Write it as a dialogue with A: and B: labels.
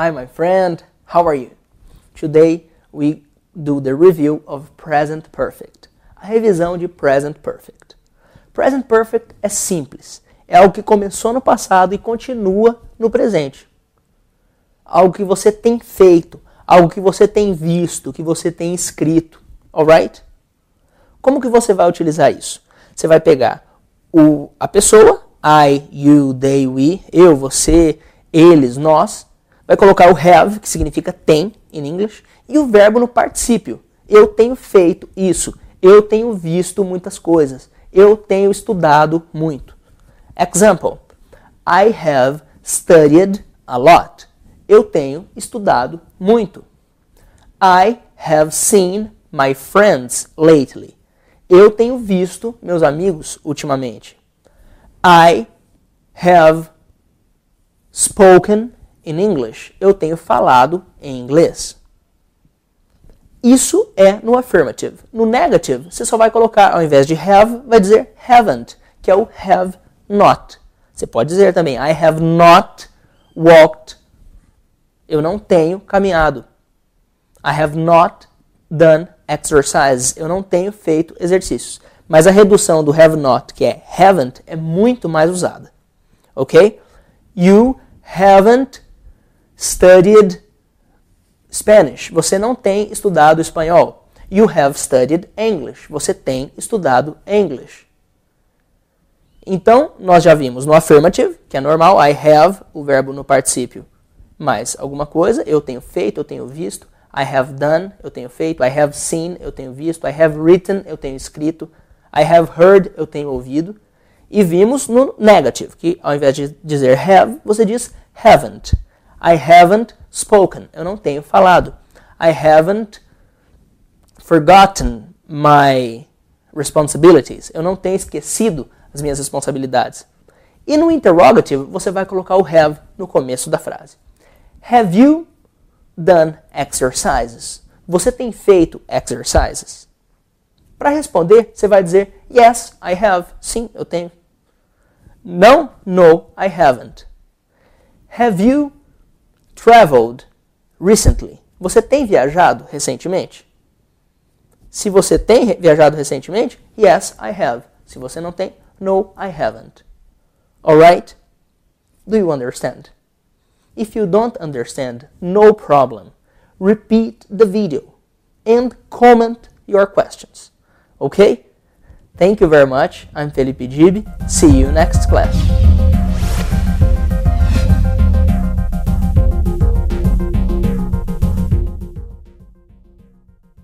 A: Hi, my friend. How are you? Today we do the review of present perfect. A revisão de present perfect. Present perfect é simples. É algo que começou no passado e continua no presente. Algo que você tem feito, algo que você tem visto, que você tem escrito. Alright? Como que você vai utilizar isso? Você vai pegar o, a pessoa, I, you, they, we, eu, você, eles, nós. Vai colocar o have, que significa tem em inglês, e o verbo no particípio. Eu tenho feito isso. Eu tenho visto muitas coisas. Eu tenho estudado muito. Example: I have studied a lot. Eu tenho estudado muito. I have seen my friends lately. Eu tenho visto meus amigos ultimamente. I have spoken in English. Eu tenho falado em inglês. Isso é no affirmative. No negative, você só vai colocar, ao invés de have, vai dizer haven't, que é o have not. Você pode dizer também, I have not walked. Eu não tenho caminhado. I have not done exercises. Eu não tenho feito exercícios. Mas a redução do have not, que é haven't, é muito mais usada. Ok? You haven't studied Spanish. Você não tem estudado espanhol. You have studied English. Você tem estudado English. Então, nós já vimos no affirmative, que é normal, I have, o verbo no particípio, mais alguma coisa, eu tenho feito, eu tenho visto. I have done, eu tenho feito. I have seen, eu tenho visto. I have written, eu tenho escrito. I have heard, eu tenho ouvido. E vimos no negative, que ao invés de dizer have, você diz haven't. I haven't spoken. Eu não tenho falado. I haven't forgotten my responsibilities. Eu não tenho esquecido as minhas responsabilidades. E no interrogative, você vai colocar o have no começo da frase. Have you done exercises? Você tem feito exercises? Para responder, você vai dizer yes, I have. Sim, eu tenho. Não, no, I haven't. Have you traveled recently? Você tem viajado recentemente? Se você tem viajado recentemente, yes, I have. Se você não tem, no, I haven't. Alright? Do you understand? If you don't understand, no problem. Repeat the video and comment your questions. Okay? Thank you very much. I'm Felipe Gibi. See you next class.